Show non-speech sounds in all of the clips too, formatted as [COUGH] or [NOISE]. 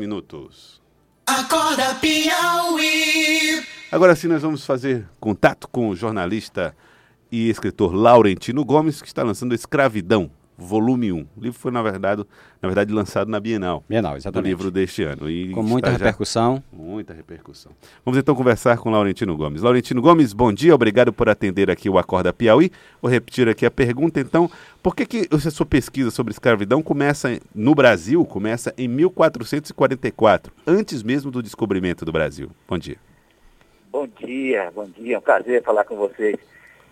minutos. Acorda Piauí. Agora sim, nós vamos fazer contato com o jornalista e escritor Laurentino Gomes, que está lançando Escravidão, volume 1. O livro foi, na verdade, na verdade lançado na Bienal. Bienal, Do exatamente. livro deste ano. E Com muita está já- repercussão. Muita repercussão. Vamos então conversar com Laurentino Gomes. Laurentino Gomes, bom dia, obrigado por atender aqui o Acorda Piauí. Vou repetir aqui a pergunta, então. Por que, que essa sua pesquisa sobre escravidão começa no Brasil, começa em 1444, antes mesmo do descobrimento do Brasil? Bom dia. Bom dia, bom dia, é um prazer falar com vocês.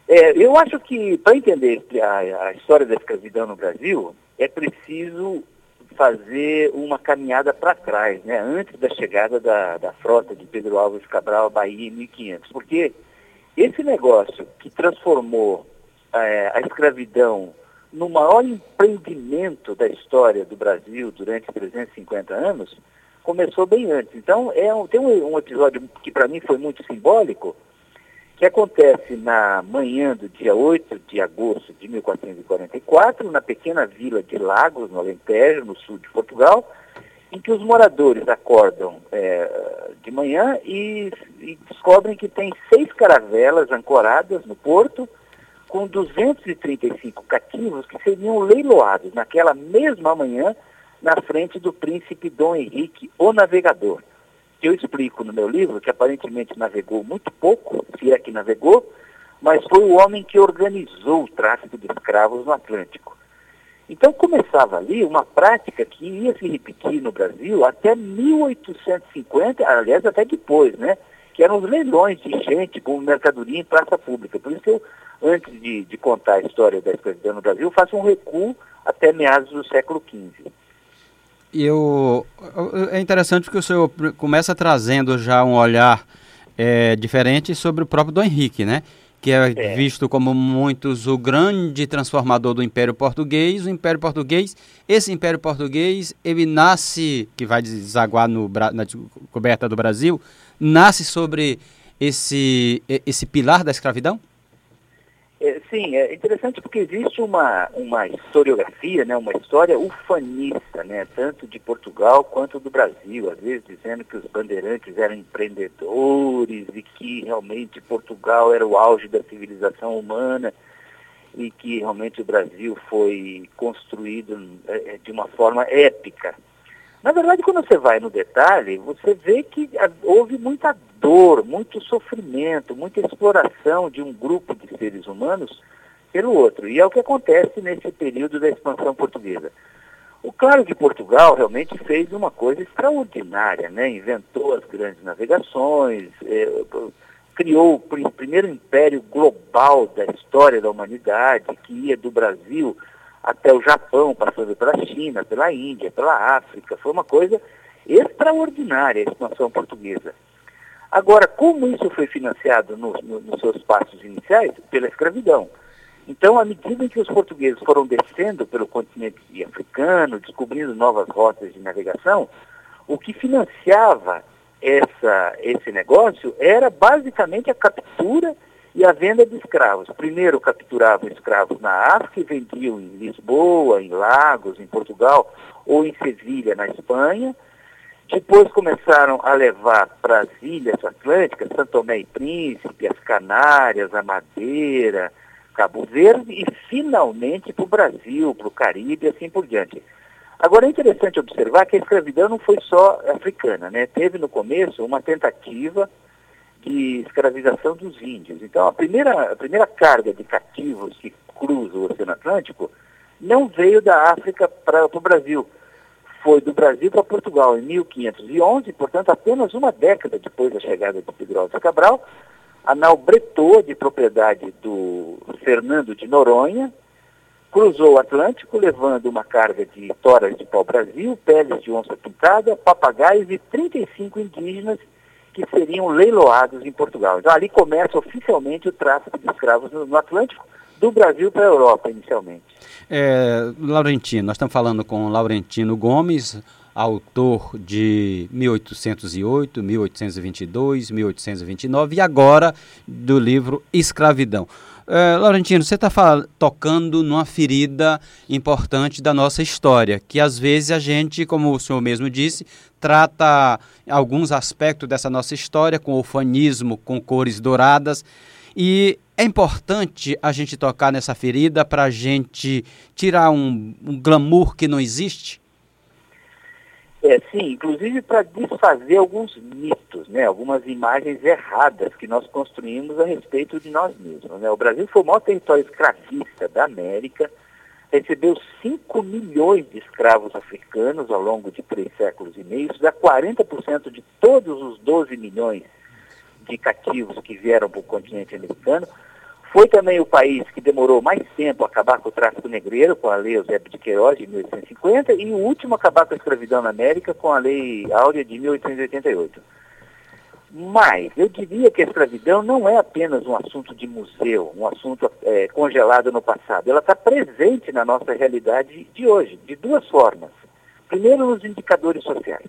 É, eu acho que para entender a, a história da escravidão no Brasil, é preciso fazer uma caminhada para trás, né, antes da chegada da, da frota de Pedro Álvares Cabral à Bahia em 1500. Porque esse negócio que transformou é, a escravidão no maior empreendimento da história do Brasil durante 350 anos, começou bem antes. Então, é um- tem um, um episódio que para mim foi muito simbólico, que acontece na manhã do dia 8 de agosto de 1444, na pequena vila de Lagos, no Alentejo, no sul de Portugal, em que os moradores acordam é, de manhã e, e descobrem que tem seis caravelas ancoradas no porto, com 235 cativos que seriam leiloados naquela mesma manhã na frente do príncipe Dom Henrique, o navegador. Eu explico no meu livro que aparentemente navegou muito pouco, se é que navegou, mas foi o homem que organizou o tráfico de escravos no Atlântico. Então começava ali uma prática que ia se repetir no Brasil até 1850, aliás até depois, né? Que eram os leilões de gente com mercadoria em praça pública. Por isso que eu, antes de, de contar a história da escravidão no Brasil, faço um recuo até meados do século XV. Eu, é interessante porque o senhor começa trazendo já um olhar é, diferente sobre o próprio Dom Henrique, né? Que é, É. visto como muitos o grande transformador do Império Português. O Império Português, esse Império Português, ele nasce, que vai desaguar no, na descoberta do Brasil, nasce sobre esse, esse pilar da escravidão? É, sim, é interessante porque existe uma, uma historiografia, né, uma história ufanista, né, tanto de Portugal quanto do Brasil, às vezes dizendo que os bandeirantes eram empreendedores e que realmente Portugal era o auge da civilização humana e que realmente o Brasil foi construído é, de uma forma épica. Na verdade, quando você vai no detalhe, você vê que ah, houve muita dor, muito sofrimento, muita exploração de um grupo de seres humanos pelo outro. E é o que acontece nesse período da expansão portuguesa. O claro que Portugal realmente fez uma coisa extraordinária, né? Inventou as grandes navegações, eh, criou o pri- primeiro império global da história da humanidade, que ia do Brasil até o Japão, passando pela China, pela Índia, pela África. Foi uma coisa extraordinária a expansão portuguesa. Agora, como isso foi financiado no- no- nos seus passos iniciais? Pela escravidão. Então, à medida em que os portugueses foram descendo pelo continente africano, descobrindo novas rotas de navegação, o que financiava essa, esse negócio era basicamente a captura e a venda de escravos. Primeiro capturavam escravos na África e vendiam em Lisboa, em Lagos, em Portugal ou em Sevilha, na Espanha. Depois começaram a levar para as ilhas atlânticas, Santo Tomé e Príncipe, as Canárias, a Madeira, Cabo Verde e finalmente para o Brasil, para o Caribe e assim por diante. Agora é interessante observar que a escravidão não foi só africana, né? Teve no começo uma tentativa de escravização dos índios. Então a primeira, a primeira carga de cativos que cruza o Oceano Atlântico não veio da África para o Brasil. Foi do Brasil para Portugal em 1511, portanto apenas uma década depois da chegada de Pedro Álvares Cabral, a nau Bretot, de propriedade do Fernando de Noronha, cruzou o Atlântico levando uma carga de toras de pau-brasil, peles de onça pintada, papagaios e 35 indígenas que seriam leiloados em Portugal. Então ali começa oficialmente o tráfico de escravos no, Atlântico, do Brasil para a Europa inicialmente. É, Laurentino, nós estamos falando com Laurentino Gomes, autor de 1808, 1822, 1829 e agora do livro Escravidão. Uh, Laurentino, você está tocando numa ferida importante da nossa história, que às vezes a gente, como o senhor mesmo disse, trata alguns aspectos dessa nossa história com ufanismo, com cores douradas, e é importante a gente tocar nessa ferida para a gente tirar um, um glamour que não existe? É, sim, inclusive para desfazer alguns mitos, né, algumas imagens erradas que nós construímos a respeito de nós mesmos. Né? O Brasil foi o maior território escravista da América, recebeu 5 milhões de escravos africanos ao longo de três séculos e meio, isso dá 40% de todos os 12 milhões de cativos que vieram para o continente americano. Foi também o país que demorou mais tempo a acabar com o tráfico negreiro, com a Lei Eusébio de Queiroz, de 1850, e o último a acabar com a escravidão na América, com a Lei Áurea, de 1888. Mas eu diria que a escravidão não é apenas um assunto de museu, um assunto é, congelado no passado. Ela está presente na nossa realidade de hoje, de duas formas. Primeiro, nos indicadores sociais.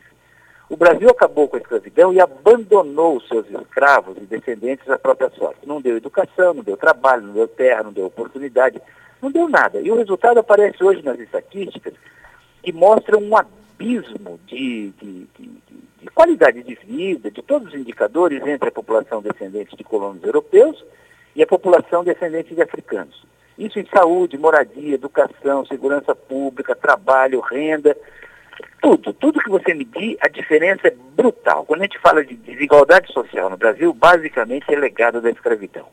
O Brasil acabou com a escravidão e abandonou os seus escravos e descendentes à própria sorte. Não deu educação, não deu trabalho, não deu terra, não deu oportunidade, não deu nada. E o resultado aparece hoje nas estatísticas que mostram um abismo de, de, de, de qualidade de vida, de todos os indicadores entre a população descendente de colonos europeus e a população descendente de africanos. Isso em saúde, moradia, educação, segurança pública, trabalho, renda tudo, tudo que você medir, a diferença é brutal. Quando a gente fala de desigualdade social no Brasil, basicamente é legado da escravidão.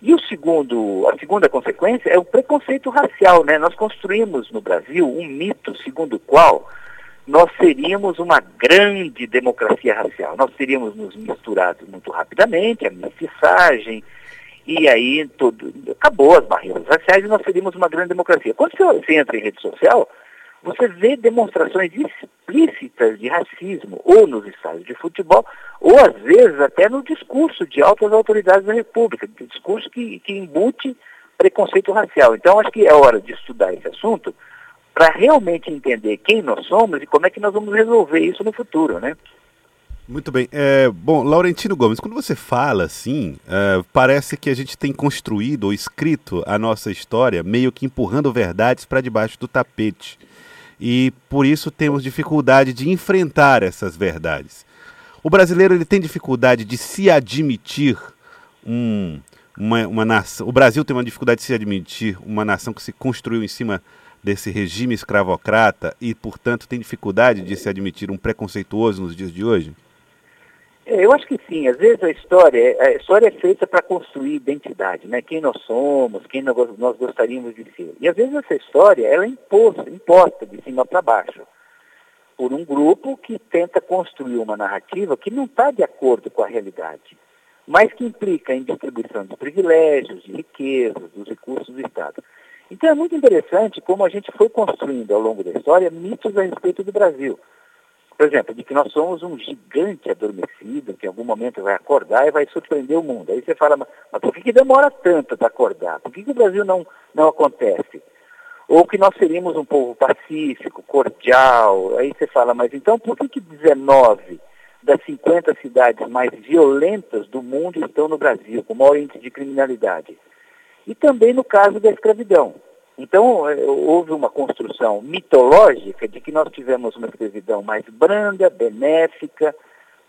E o segundo, a segunda consequência é o preconceito racial, né? Nós construímos no Brasil um mito segundo o qual nós seríamos uma grande democracia racial. Nós teríamos nos misturado muito rapidamente, a mestiçagem, e aí tudo, acabou as barreiras raciais e nós seríamos uma grande democracia. Quando você entra em rede social, você vê demonstrações explícitas de racismo, ou nos estádios de futebol, ou às vezes até no discurso de altas autoridades da República, discurso que, que embute preconceito racial. Então, acho que é hora de estudar esse assunto para realmente entender quem nós somos e como é que nós vamos resolver isso no futuro, né? Muito bem. É, bom, Laurentino Gomes, quando você fala assim, é, parece que a gente tem construído ou escrito a nossa história meio que empurrando verdades para debaixo do tapete e por isso temos dificuldade de enfrentar essas verdades. O brasileiro ele tem dificuldade de se admitir um, uma, uma nação. O Brasil tem uma dificuldade de se admitir uma nação que se construiu em cima desse regime escravocrata e, portanto, tem dificuldade de se admitir um preconceituoso nos dias de hoje? É, eu acho que sim. Às vezes a história, a história é feita para construir identidade, né? Quem nós somos, quem nós gostaríamos de ser. E às vezes essa história ela é imposta, imposta de cima para baixo por um grupo que tenta construir uma narrativa que não está de acordo com a realidade, mas que implica em distribuição de privilégios, de riquezas, dos recursos do Estado. Então é muito interessante como a gente foi construindo ao longo da história mitos a respeito do Brasil por exemplo, de que nós somos um gigante adormecido, que em algum momento vai acordar e vai surpreender o mundo. Aí você fala, mas, por que, que demora tanto para acordar? Por que, que o Brasil não, não acontece? Ou que nós seríamos um povo pacífico, cordial. Aí você fala, mas então por que, que 19 das 50 cidades mais violentas do mundo estão no Brasil, com maior índice de criminalidade? E também no caso da escravidão. Então, é, houve uma construção mitológica de que nós tivemos uma escravidão mais branda, benéfica,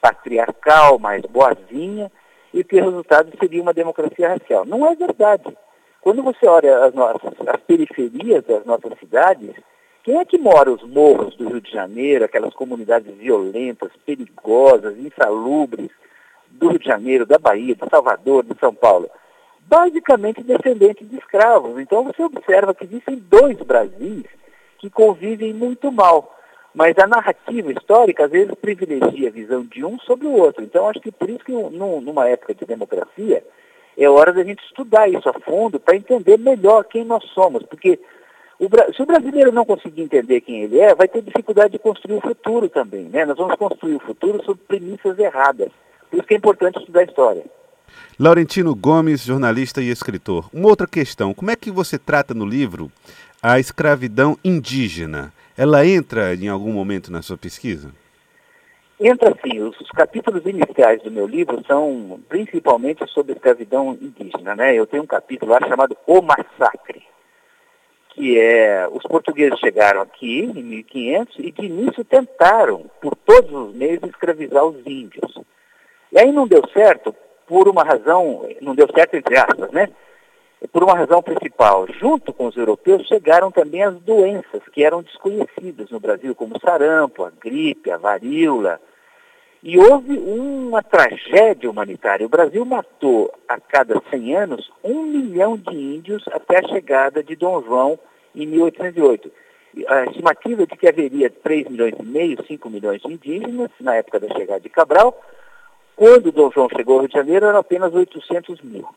patriarcal, mais boazinha, e que o resultado seria uma democracia racial. Não é verdade. Quando você olha as, nossas, as periferias das nossas cidades, quem é que mora os morros do Rio de Janeiro, aquelas comunidades violentas, perigosas, insalubres, do Rio de Janeiro, da Bahia, de Salvador, de São Paulo? Basicamente descendentes de escravos. Então você observa que existem dois Brasis que convivem muito mal. Mas a narrativa histórica, às vezes, privilegia a visão de um sobre o outro. Então, acho que por isso que, numa época de democracia, é hora da gente estudar isso a fundo para entender melhor quem nós somos. Porque o, se o brasileiro não conseguir entender quem ele é, vai ter dificuldade de construir o futuro também. Né? Nós vamos construir o futuro sob premissas erradas. Por isso que é importante estudar a história. Laurentino Gomes, jornalista e escritor. Uma outra questão: como é que você trata no livro a escravidão indígena? ela entra em algum momento na sua pesquisa? Entra sim. Os, os, capítulos iniciais do meu livro são principalmente sobre escravidão indígena. Né? Eu tenho um capítulo lá chamado O Massacre, que é os portugueses chegaram aqui em 1500 e de início tentaram, por todos os meios, escravizar os índios. E aí não deu certo por uma razão, não deu certo entre aspas, né? Por uma razão principal. Junto com os europeus chegaram também as doenças que eram desconhecidas no Brasil, como sarampo, a gripe, a varíola, e houve uma tragédia humanitária. O Brasil matou a cada 100 anos um milhão de índios até a chegada de Dom João em 1808. A estimativa é de que haveria 3 milhões e meio, 5 milhões de indígenas na época da chegada de Cabral. Quando Dom João chegou ao Rio de Janeiro, eram apenas 800 mil.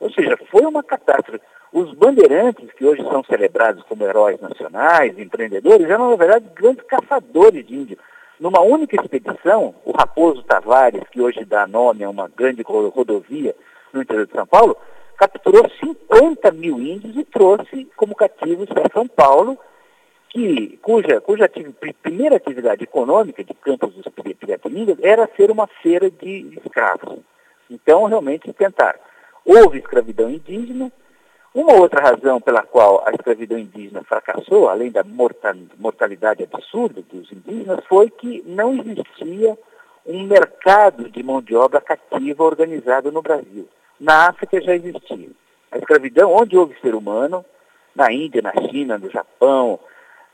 Ou seja, foi uma catástrofe. Os bandeirantes, que hoje são celebrados como heróis nacionais, empreendedores, eram, na verdade, grandes caçadores de índios numa única expedição, o Raposo Tavares, que hoje dá nome a uma grande rodovia no interior de São Paulo, capturou 50 mil índios e trouxe como cativos para São Paulo, que, cuja, cuja primeira atividade econômica de Campos dos Piratiningas era ser uma feira de escravos. Então, realmente, tentaram. Houve escravidão indígena, uma outra razão pela qual a escravidão indígena fracassou, além da mortalidade absurda dos indígenas, foi que não existia um mercado de mão de obra cativa organizado no Brasil. Na África já existia. A escravidão, onde houve ser humano, na Índia, na China, no Japão,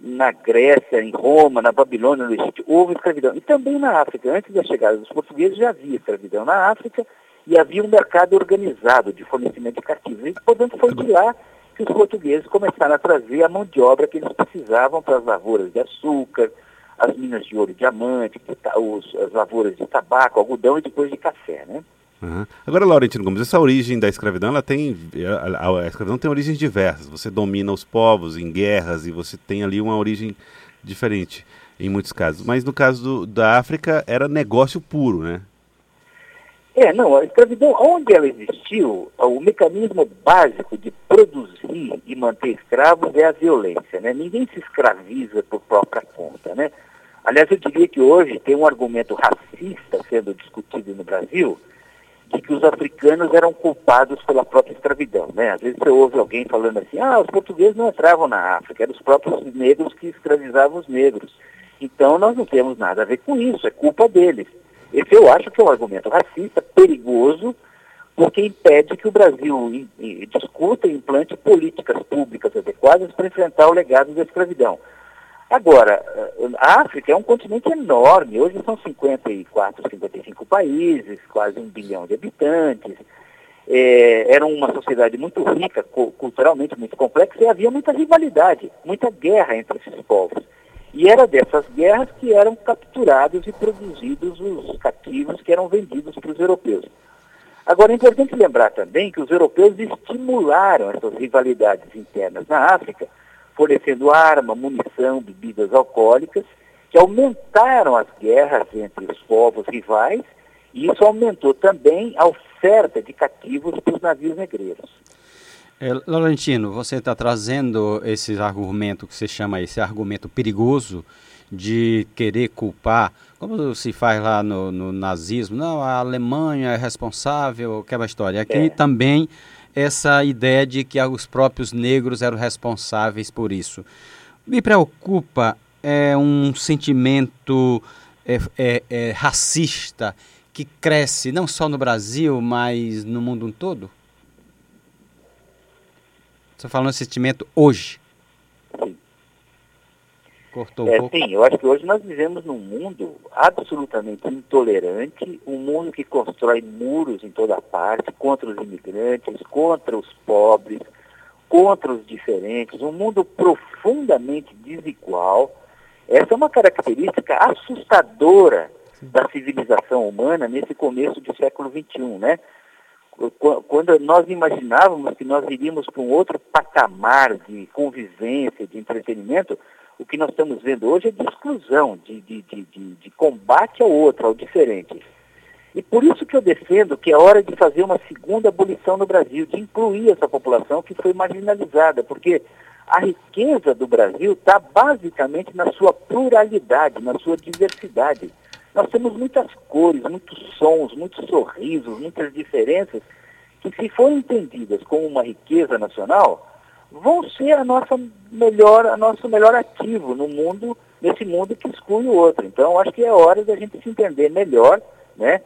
na Grécia, em Roma, na Babilônia, no Egito, houve escravidão. E também na África. Antes da chegada dos portugueses já havia escravidão na África e havia um mercado organizado de fornecimento de cativos. E, portanto, foi de lá que os portugueses começaram a trazer a mão de obra que eles precisavam para as lavouras de açúcar, as minas de ouro e diamante, os, as lavouras de tabaco, algodão e depois de café, né? Uhum. Agora, Laurentino Gomes, essa origem da escravidão, ela tem, a, a, a, escravidão tem origens diversas. Você domina os povos em guerras e você tem ali uma origem diferente em muitos casos. Mas no caso do, da África era negócio puro, né? É, não, a escravidão, onde ela existiu, o mecanismo básico de produzir e manter escravos é a violência, né? Ninguém se escraviza por própria conta, né? Aliás, eu diria que hoje tem um argumento racista sendo discutido no Brasil de que os africanos eram culpados pela própria escravidão, né? Às vezes você ouve alguém falando assim, ah, os portugueses não entravam na África, eram os próprios negros que escravizavam os negros. Então nós não temos nada a ver com isso, é culpa deles. Esse eu acho que é um argumento racista, perigoso, porque impede que o Brasil discuta e implante políticas públicas adequadas para enfrentar o legado da escravidão. Agora, a África é um continente enorme, hoje são 54, 55 países, quase um bilhão de habitantes. É, era uma sociedade muito rica, culturalmente muito complexa, e havia muita rivalidade, muita guerra entre esses povos. E era dessas guerras que eram capturados e produzidos os cativos que eram vendidos para os europeus. Agora, é importante lembrar também que os europeus estimularam essas rivalidades internas na África, fornecendo arma, munição, bebidas alcoólicas, que aumentaram as guerras entre os povos rivais, e isso aumentou também a oferta de cativos para os navios negreiros. É, Laurentino, você está trazendo esse argumento que você chama esse argumento perigoso de querer culpar, como se faz lá no, no nazismo, não, a Alemanha é responsável, aquela história. Aqui é. também essa ideia de que os próprios negros eram responsáveis por isso. Me preocupa é um sentimento é, é, é, racista que cresce não só no Brasil, mas no mundo todo? Você falando de sentimento hoje. Sim. Cortou um é, pouco. Sim, eu acho que hoje nós vivemos num mundo absolutamente intolerante, um mundo que constrói muros em toda parte contra os imigrantes, contra os pobres, contra os diferentes, um mundo profundamente desigual. Essa é uma característica assustadora da civilização humana nesse começo do século XXI, né? quando nós imaginávamos que nós iríamos para um outro patamar de convivência, de entretenimento, o que nós estamos vendo hoje é de exclusão, de, de, de, de, combate ao outro, ao diferente. E por isso que eu defendo que é hora de fazer uma segunda abolição no Brasil, de incluir essa população que foi marginalizada, porque A riqueza do Brasil está basicamente na sua pluralidade, na sua diversidade. Nós temos muitas cores, muitos sons, muitos sorrisos, muitas diferenças que, se forem entendidas como uma riqueza nacional, vão ser a nossa melhor, a nosso melhor ativo no mundo, nesse mundo que exclui o outro. Então, acho que é hora da gente se entender melhor, né?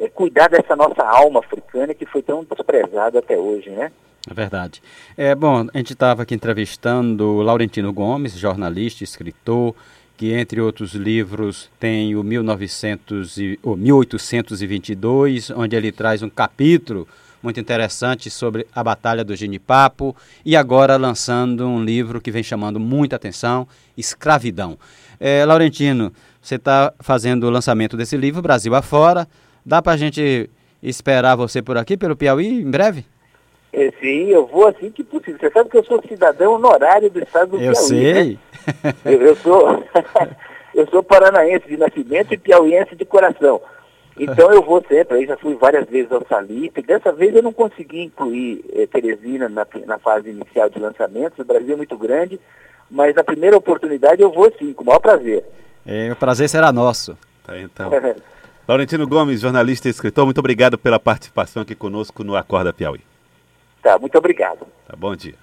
É cuidar dessa nossa alma africana que foi tão desprezada até hoje, né? É verdade. É, bom, a gente estava aqui entrevistando Laurentino Gomes, jornalista, escritor, que entre outros livros tem o 1900 e, o 1822, onde ele traz um capítulo muito interessante sobre a Batalha do Genipapo e agora lançando um livro que vem chamando muita atenção, Escravidão. É, Laurentino, você está fazendo o lançamento desse livro, Brasil afora. Dá para a gente esperar você por aqui, pelo Piauí, em breve? É, sim, eu vou assim que possível. Você sabe que eu sou cidadão honorário do estado do eu Piauí. Sei. Né? Eu, eu sou [LAUGHS] eu sou paranaense de nascimento e piauiense de coração. Então eu vou sempre, aí já fui várias vezes ao Salitre. Dessa vez eu não consegui incluir eh, Teresina na, na fase inicial de lançamento, o Brasil é muito grande, mas na primeira oportunidade eu vou sim, com o maior prazer. É, o prazer será nosso. Tá, então. [LAUGHS] Laurentino Gomes, jornalista e escritor, muito obrigado pela participação aqui conosco no Acorda Piauí. Tá, muito obrigado. Tá, bom dia.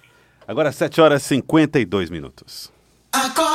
Agora 7 horas e 52 minutos. Acorda